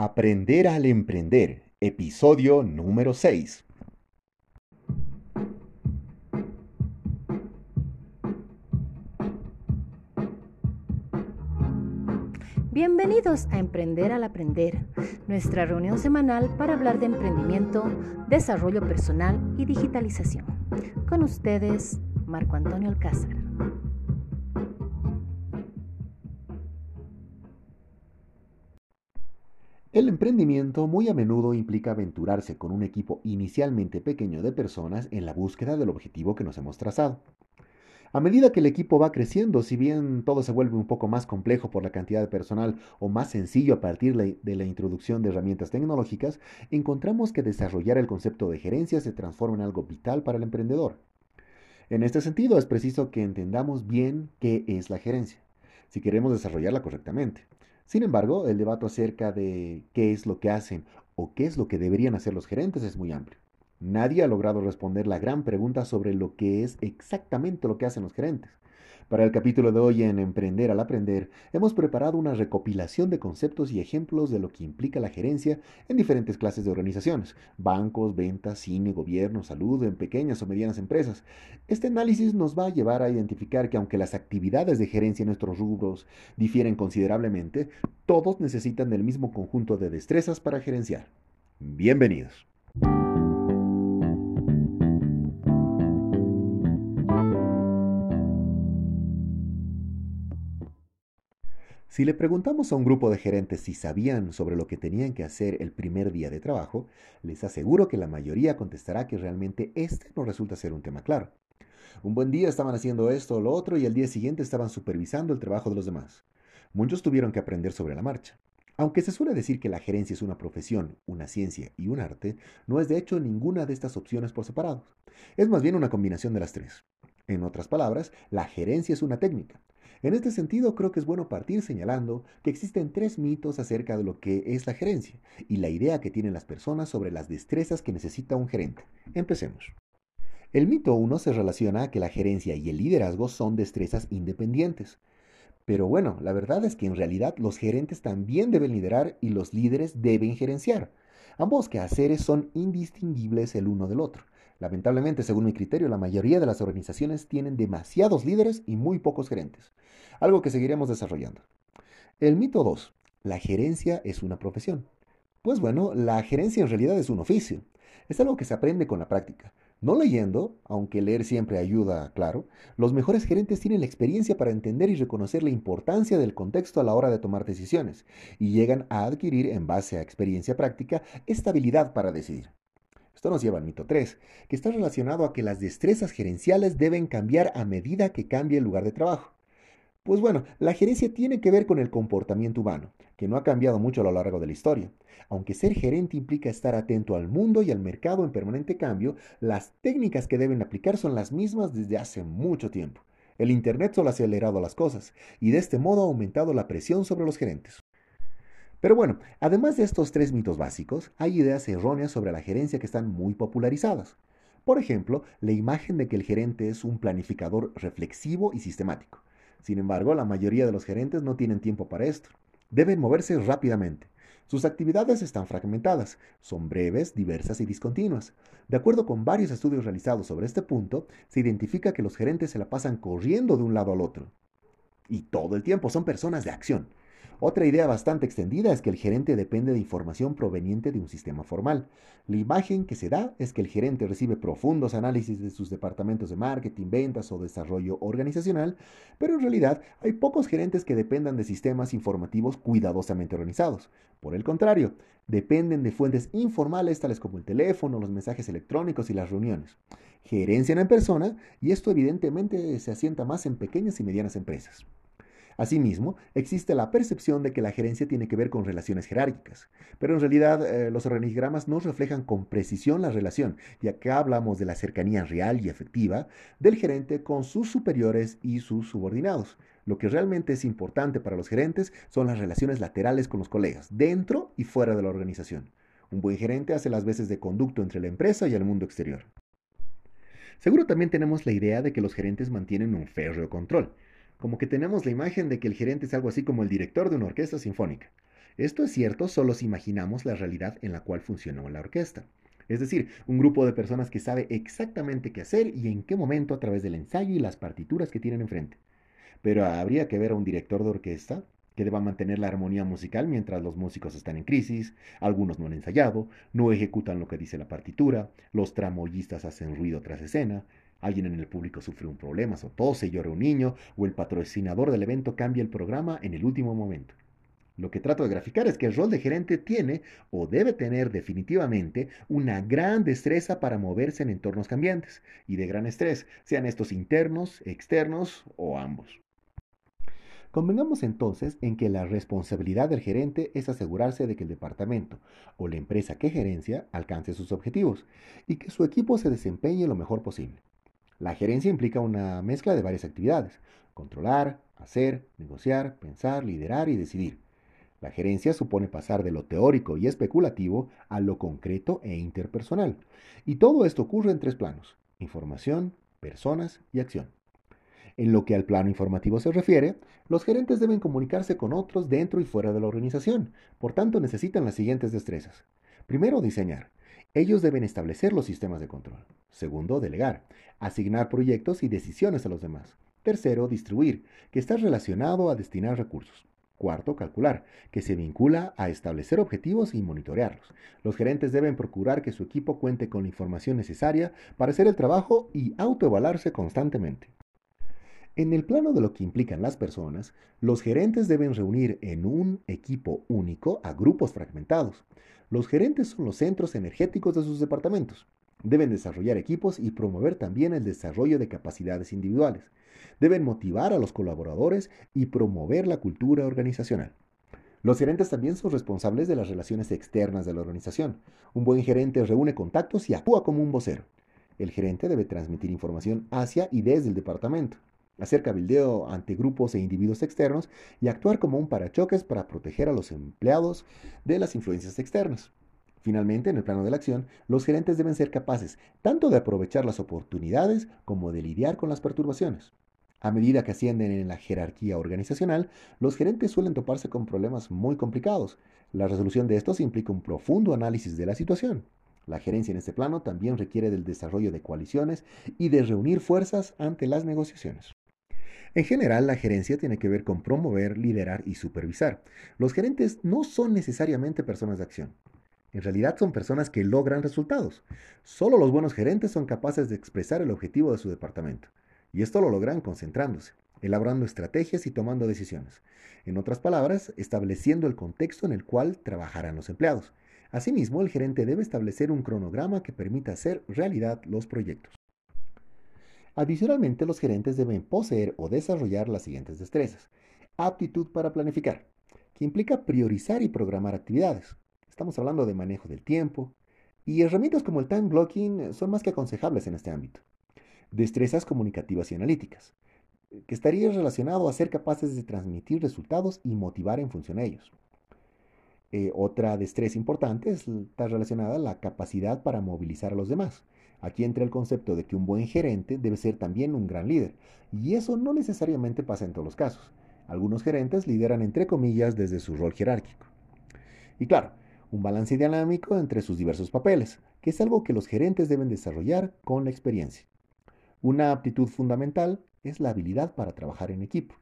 Aprender al emprender, episodio número 6. Bienvenidos a Emprender al Aprender, nuestra reunión semanal para hablar de emprendimiento, desarrollo personal y digitalización. Con ustedes, Marco Antonio Alcázar. El emprendimiento muy a menudo implica aventurarse con un equipo inicialmente pequeño de personas en la búsqueda del objetivo que nos hemos trazado. A medida que el equipo va creciendo, si bien todo se vuelve un poco más complejo por la cantidad de personal o más sencillo a partir de la introducción de herramientas tecnológicas, encontramos que desarrollar el concepto de gerencia se transforma en algo vital para el emprendedor. En este sentido, es preciso que entendamos bien qué es la gerencia, si queremos desarrollarla correctamente. Sin embargo, el debate acerca de qué es lo que hacen o qué es lo que deberían hacer los gerentes es muy amplio. Nadie ha logrado responder la gran pregunta sobre lo que es exactamente lo que hacen los gerentes. Para el capítulo de hoy en Emprender al Aprender, hemos preparado una recopilación de conceptos y ejemplos de lo que implica la gerencia en diferentes clases de organizaciones, bancos, ventas, cine, gobierno, salud, en pequeñas o medianas empresas. Este análisis nos va a llevar a identificar que aunque las actividades de gerencia en nuestros rubros difieren considerablemente, todos necesitan del mismo conjunto de destrezas para gerenciar. Bienvenidos. Si le preguntamos a un grupo de gerentes si sabían sobre lo que tenían que hacer el primer día de trabajo, les aseguro que la mayoría contestará que realmente este no resulta ser un tema claro. Un buen día estaban haciendo esto o lo otro y al día siguiente estaban supervisando el trabajo de los demás. Muchos tuvieron que aprender sobre la marcha. Aunque se suele decir que la gerencia es una profesión, una ciencia y un arte, no es de hecho ninguna de estas opciones por separado. Es más bien una combinación de las tres. En otras palabras, la gerencia es una técnica, en este sentido, creo que es bueno partir señalando que existen tres mitos acerca de lo que es la gerencia y la idea que tienen las personas sobre las destrezas que necesita un gerente. Empecemos. El mito 1 se relaciona a que la gerencia y el liderazgo son destrezas independientes. Pero bueno, la verdad es que en realidad los gerentes también deben liderar y los líderes deben gerenciar. Ambos quehaceres son indistinguibles el uno del otro. Lamentablemente, según mi criterio, la mayoría de las organizaciones tienen demasiados líderes y muy pocos gerentes, algo que seguiremos desarrollando. El mito 2. La gerencia es una profesión. Pues bueno, la gerencia en realidad es un oficio. Es algo que se aprende con la práctica. No leyendo, aunque leer siempre ayuda, claro, los mejores gerentes tienen la experiencia para entender y reconocer la importancia del contexto a la hora de tomar decisiones y llegan a adquirir, en base a experiencia práctica, estabilidad para decidir. Esto nos lleva al mito 3, que está relacionado a que las destrezas gerenciales deben cambiar a medida que cambie el lugar de trabajo. Pues bueno, la gerencia tiene que ver con el comportamiento humano, que no ha cambiado mucho a lo largo de la historia. Aunque ser gerente implica estar atento al mundo y al mercado en permanente cambio, las técnicas que deben aplicar son las mismas desde hace mucho tiempo. El Internet solo ha acelerado las cosas y de este modo ha aumentado la presión sobre los gerentes. Pero bueno, además de estos tres mitos básicos, hay ideas erróneas sobre la gerencia que están muy popularizadas. Por ejemplo, la imagen de que el gerente es un planificador reflexivo y sistemático. Sin embargo, la mayoría de los gerentes no tienen tiempo para esto. Deben moverse rápidamente. Sus actividades están fragmentadas, son breves, diversas y discontinuas. De acuerdo con varios estudios realizados sobre este punto, se identifica que los gerentes se la pasan corriendo de un lado al otro. Y todo el tiempo son personas de acción. Otra idea bastante extendida es que el gerente depende de información proveniente de un sistema formal. La imagen que se da es que el gerente recibe profundos análisis de sus departamentos de marketing, ventas o desarrollo organizacional, pero en realidad hay pocos gerentes que dependan de sistemas informativos cuidadosamente organizados. Por el contrario, dependen de fuentes informales tales como el teléfono, los mensajes electrónicos y las reuniones. Gerencian en persona y esto evidentemente se asienta más en pequeñas y medianas empresas. Asimismo, existe la percepción de que la gerencia tiene que ver con relaciones jerárquicas, pero en realidad eh, los organigramas no reflejan con precisión la relación, y acá hablamos de la cercanía real y efectiva del gerente con sus superiores y sus subordinados. Lo que realmente es importante para los gerentes son las relaciones laterales con los colegas, dentro y fuera de la organización. Un buen gerente hace las veces de conducto entre la empresa y el mundo exterior. Seguro también tenemos la idea de que los gerentes mantienen un férreo control como que tenemos la imagen de que el gerente es algo así como el director de una orquesta sinfónica. Esto es cierto solo si imaginamos la realidad en la cual funcionó la orquesta. Es decir, un grupo de personas que sabe exactamente qué hacer y en qué momento a través del ensayo y las partituras que tienen enfrente. Pero habría que ver a un director de orquesta que deba mantener la armonía musical mientras los músicos están en crisis, algunos no han ensayado, no ejecutan lo que dice la partitura, los tramoyistas hacen ruido tras escena, alguien en el público sufre un problema, o tose, llora un niño, o el patrocinador del evento cambia el programa en el último momento. Lo que trato de graficar es que el rol de gerente tiene o debe tener definitivamente una gran destreza para moverse en entornos cambiantes y de gran estrés, sean estos internos, externos o ambos. Convengamos entonces en que la responsabilidad del gerente es asegurarse de que el departamento o la empresa que gerencia alcance sus objetivos y que su equipo se desempeñe lo mejor posible. La gerencia implica una mezcla de varias actividades, controlar, hacer, negociar, pensar, liderar y decidir. La gerencia supone pasar de lo teórico y especulativo a lo concreto e interpersonal. Y todo esto ocurre en tres planos, información, personas y acción. En lo que al plano informativo se refiere, los gerentes deben comunicarse con otros dentro y fuera de la organización, por tanto necesitan las siguientes destrezas. Primero, diseñar. Ellos deben establecer los sistemas de control. Segundo, delegar. Asignar proyectos y decisiones a los demás. Tercero, distribuir, que está relacionado a destinar recursos. Cuarto, calcular, que se vincula a establecer objetivos y monitorearlos. Los gerentes deben procurar que su equipo cuente con la información necesaria para hacer el trabajo y autoevaluarse constantemente. En el plano de lo que implican las personas, los gerentes deben reunir en un equipo único a grupos fragmentados. Los gerentes son los centros energéticos de sus departamentos. Deben desarrollar equipos y promover también el desarrollo de capacidades individuales. Deben motivar a los colaboradores y promover la cultura organizacional. Los gerentes también son responsables de las relaciones externas de la organización. Un buen gerente reúne contactos y actúa como un vocero. El gerente debe transmitir información hacia y desde el departamento hacer cabildeo ante grupos e individuos externos y actuar como un parachoques para proteger a los empleados de las influencias externas. Finalmente, en el plano de la acción, los gerentes deben ser capaces tanto de aprovechar las oportunidades como de lidiar con las perturbaciones. A medida que ascienden en la jerarquía organizacional, los gerentes suelen toparse con problemas muy complicados. La resolución de estos implica un profundo análisis de la situación. La gerencia en este plano también requiere del desarrollo de coaliciones y de reunir fuerzas ante las negociaciones. En general, la gerencia tiene que ver con promover, liderar y supervisar. Los gerentes no son necesariamente personas de acción. En realidad son personas que logran resultados. Solo los buenos gerentes son capaces de expresar el objetivo de su departamento. Y esto lo logran concentrándose, elaborando estrategias y tomando decisiones. En otras palabras, estableciendo el contexto en el cual trabajarán los empleados. Asimismo, el gerente debe establecer un cronograma que permita hacer realidad los proyectos. Adicionalmente, los gerentes deben poseer o desarrollar las siguientes destrezas. Aptitud para planificar, que implica priorizar y programar actividades. Estamos hablando de manejo del tiempo. Y herramientas como el time blocking son más que aconsejables en este ámbito. Destrezas comunicativas y analíticas, que estaría relacionado a ser capaces de transmitir resultados y motivar en función a ellos. Eh, otra destreza importante está relacionada a la capacidad para movilizar a los demás. Aquí entra el concepto de que un buen gerente debe ser también un gran líder, y eso no necesariamente pasa en todos los casos. Algunos gerentes lideran entre comillas desde su rol jerárquico. Y claro, un balance dinámico entre sus diversos papeles, que es algo que los gerentes deben desarrollar con la experiencia. Una aptitud fundamental es la habilidad para trabajar en equipo,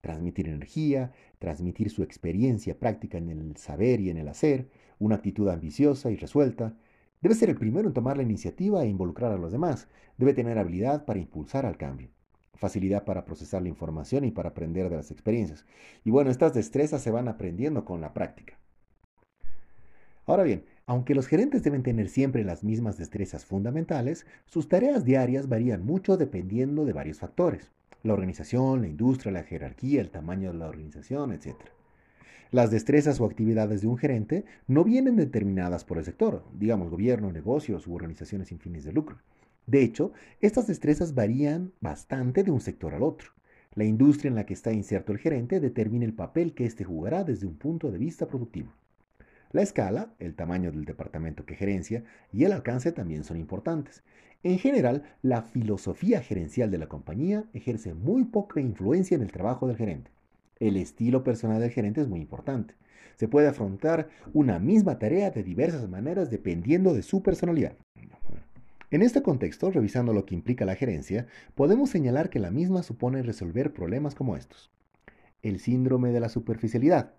transmitir energía, transmitir su experiencia práctica en el saber y en el hacer, una actitud ambiciosa y resuelta, Debe ser el primero en tomar la iniciativa e involucrar a los demás. Debe tener habilidad para impulsar al cambio, facilidad para procesar la información y para aprender de las experiencias. Y bueno, estas destrezas se van aprendiendo con la práctica. Ahora bien, aunque los gerentes deben tener siempre las mismas destrezas fundamentales, sus tareas diarias varían mucho dependiendo de varios factores. La organización, la industria, la jerarquía, el tamaño de la organización, etc. Las destrezas o actividades de un gerente no vienen determinadas por el sector, digamos gobierno, negocios u organizaciones sin fines de lucro. De hecho, estas destrezas varían bastante de un sector al otro. La industria en la que está inserto el gerente determina el papel que éste jugará desde un punto de vista productivo. La escala, el tamaño del departamento que gerencia y el alcance también son importantes. En general, la filosofía gerencial de la compañía ejerce muy poca influencia en el trabajo del gerente. El estilo personal del gerente es muy importante. Se puede afrontar una misma tarea de diversas maneras dependiendo de su personalidad. En este contexto, revisando lo que implica la gerencia, podemos señalar que la misma supone resolver problemas como estos. El síndrome de la superficialidad,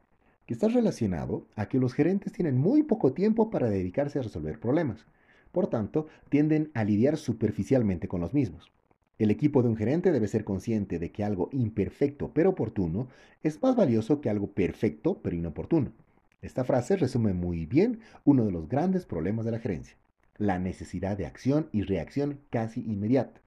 que está relacionado a que los gerentes tienen muy poco tiempo para dedicarse a resolver problemas. Por tanto, tienden a lidiar superficialmente con los mismos. El equipo de un gerente debe ser consciente de que algo imperfecto pero oportuno es más valioso que algo perfecto pero inoportuno. Esta frase resume muy bien uno de los grandes problemas de la gerencia, la necesidad de acción y reacción casi inmediata.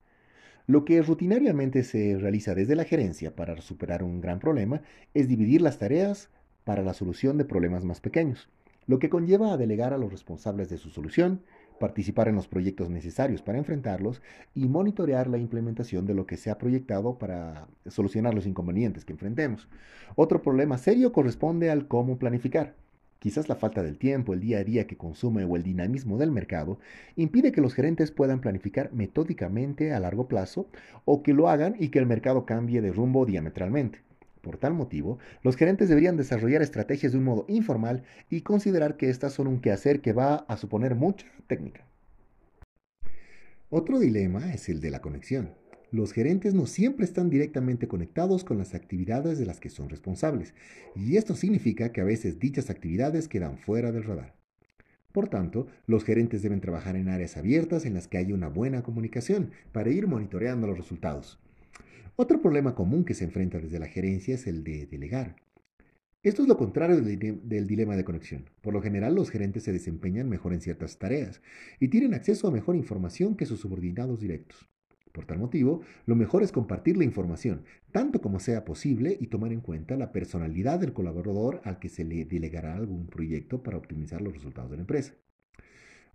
Lo que rutinariamente se realiza desde la gerencia para superar un gran problema es dividir las tareas para la solución de problemas más pequeños, lo que conlleva a delegar a los responsables de su solución, participar en los proyectos necesarios para enfrentarlos y monitorear la implementación de lo que se ha proyectado para solucionar los inconvenientes que enfrentemos. Otro problema serio corresponde al cómo planificar. Quizás la falta del tiempo, el día a día que consume o el dinamismo del mercado impide que los gerentes puedan planificar metódicamente a largo plazo o que lo hagan y que el mercado cambie de rumbo diametralmente. Por tal motivo, los gerentes deberían desarrollar estrategias de un modo informal y considerar que estas son un quehacer que va a suponer mucha técnica. Otro dilema es el de la conexión. Los gerentes no siempre están directamente conectados con las actividades de las que son responsables, y esto significa que a veces dichas actividades quedan fuera del radar. Por tanto, los gerentes deben trabajar en áreas abiertas en las que haya una buena comunicación para ir monitoreando los resultados. Otro problema común que se enfrenta desde la gerencia es el de delegar. Esto es lo contrario del, dilema de conexión. Por lo general, los gerentes se desempeñan mejor en ciertas tareas y tienen acceso a mejor información que sus subordinados directos. Por tal motivo, lo mejor es compartir la información, tanto como sea posible, y tomar en cuenta la personalidad del colaborador al que se le delegará algún proyecto para optimizar los resultados de la empresa.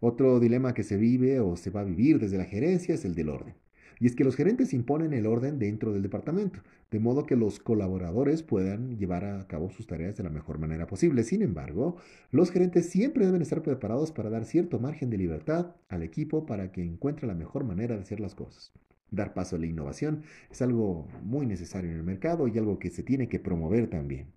Otro dilema que se vive o se va a vivir desde la gerencia es el del orden. Y es que los gerentes imponen el orden dentro del departamento, de modo que los colaboradores puedan llevar a cabo sus tareas de la mejor manera posible. Sin embargo, los gerentes siempre deben estar preparados para dar cierto margen de libertad al equipo para que encuentre la mejor manera de hacer las cosas. Dar paso a la innovación es algo muy necesario en el mercado y algo que se tiene que promover también.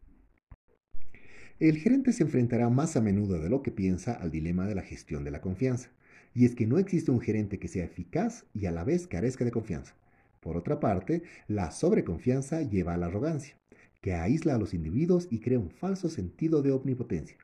El gerente se enfrentará más a menudo de lo que piensa al dilema de la gestión de la confianza y es que no existe un gerente que sea eficaz y a la vez carezca de confianza. Por otra parte, la sobreconfianza lleva a la arrogancia, que aísla a los individuos y crea un falso sentido de omnipotencia.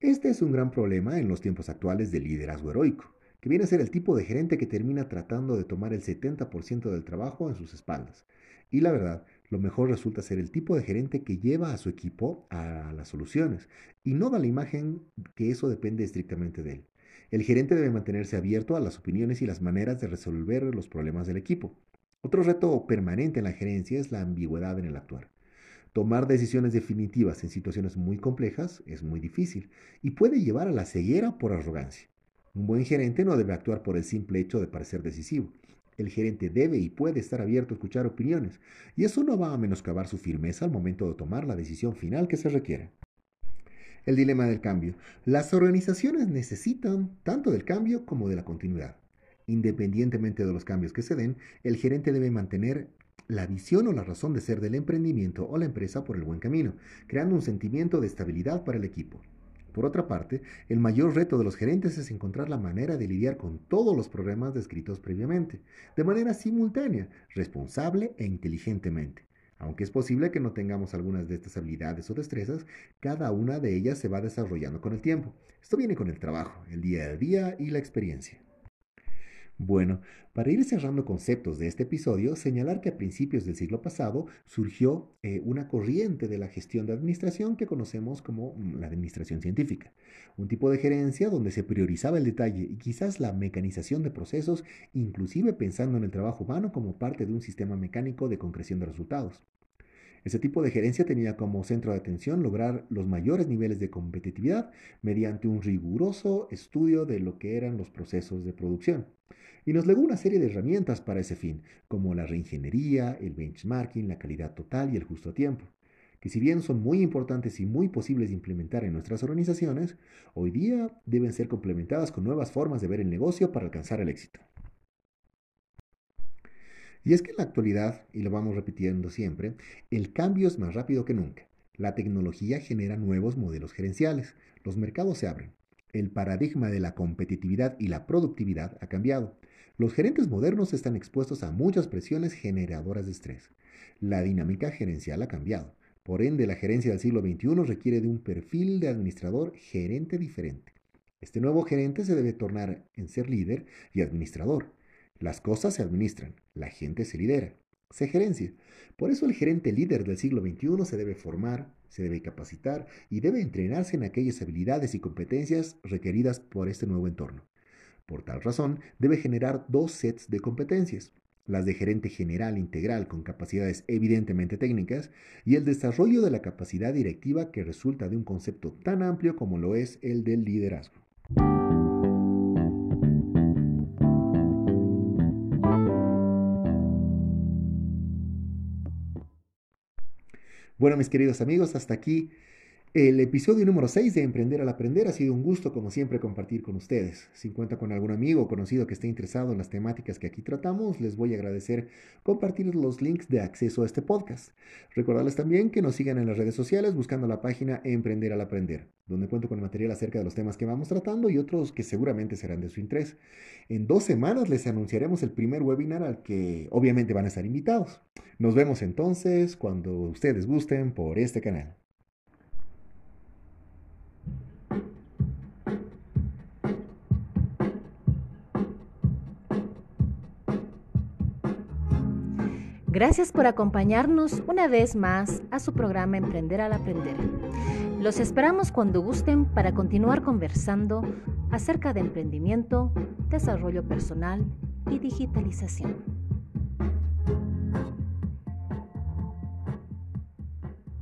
Este es un gran problema en los tiempos actuales del liderazgo heroico, que viene a ser el tipo de gerente que termina tratando de tomar el 70% del trabajo en sus espaldas. Y la verdad, lo mejor resulta ser el tipo de gerente que lleva a su equipo a las soluciones y no da la imagen que eso depende estrictamente de él. El gerente debe mantenerse abierto a las opiniones y las maneras de resolver los problemas del equipo. Otro reto permanente en la gerencia es la ambigüedad en el actuar. Tomar decisiones definitivas en situaciones muy complejas es muy difícil y puede llevar a la ceguera por arrogancia. Un buen gerente no debe actuar por el simple hecho de parecer decisivo. El gerente debe y puede estar abierto a escuchar opiniones, y eso no va a menoscabar su firmeza al momento de tomar la decisión final que se requiere el dilema del cambio. Las organizaciones necesitan tanto del cambio como de la continuidad. Independientemente de los cambios que se den, el gerente debe mantener la visión o la razón de ser del emprendimiento o la empresa por el buen camino, creando un sentimiento de estabilidad para el equipo. Por otra parte, el mayor reto de los gerentes es encontrar la manera de lidiar con todos los problemas descritos previamente, de manera simultánea, responsable e inteligentemente. Aunque es posible que no tengamos algunas de estas habilidades o destrezas, cada una de ellas se va desarrollando con el tiempo. Esto viene con el trabajo, el día a día y la experiencia. Bueno, para ir cerrando conceptos de este episodio, señalar que a principios del siglo pasado surgió eh, una corriente de la gestión de administración que conocemos como mm, la administración científica, un tipo de gerencia donde se priorizaba el detalle y quizás la mecanización de procesos, inclusive pensando en el trabajo humano como parte de un sistema mecánico de concreción de resultados. Ese tipo de gerencia tenía como centro de atención lograr los mayores niveles de competitividad mediante un riguroso estudio de lo que eran los procesos de producción. Y nos legó una serie de herramientas para ese fin, como la reingeniería, el benchmarking, la calidad total y el justo tiempo, que si bien son muy importantes y muy posibles de implementar en nuestras organizaciones, hoy día deben ser complementadas con nuevas formas de ver el negocio para alcanzar el éxito. Y es que en la actualidad, y lo vamos repitiendo siempre, el cambio es más rápido que nunca. La tecnología genera nuevos modelos gerenciales. Los mercados se abren. El paradigma de la competitividad y la productividad ha cambiado. Los gerentes modernos están expuestos a muchas presiones generadoras de estrés. La dinámica gerencial ha cambiado. Por ende, la gerencia del siglo XXI requiere de un perfil de administrador gerente diferente. Este nuevo gerente se debe tornar en ser líder y administrador. Las cosas se administran, la gente se lidera, se gerencia. Por eso el gerente líder del siglo XXI se debe formar, se debe capacitar y debe entrenarse en aquellas habilidades y competencias requeridas por este nuevo entorno. Por tal razón, debe generar dos sets de competencias, las de gerente general integral con capacidades evidentemente técnicas y el desarrollo de la capacidad directiva que resulta de un concepto tan amplio como lo es el del liderazgo. Bueno, mis queridos amigos, hasta aquí el episodio número 6 de Emprender al Aprender ha sido un gusto, como siempre, compartir con ustedes. Si cuenta con algún amigo o conocido que esté interesado en las temáticas que aquí tratamos, les voy a agradecer compartir los links de acceso a este podcast. Recordarles también que nos sigan en las redes sociales buscando la página Emprender al Aprender, donde cuento con material acerca de los temas que vamos tratando y otros que seguramente serán de su interés. En dos semanas les anunciaremos el primer webinar al que obviamente van a estar invitados. Nos vemos entonces cuando ustedes gusten por este canal. Gracias por acompañarnos una vez más a su programa Emprender al Aprender. Los esperamos cuando gusten para continuar conversando acerca de emprendimiento, desarrollo personal y digitalización.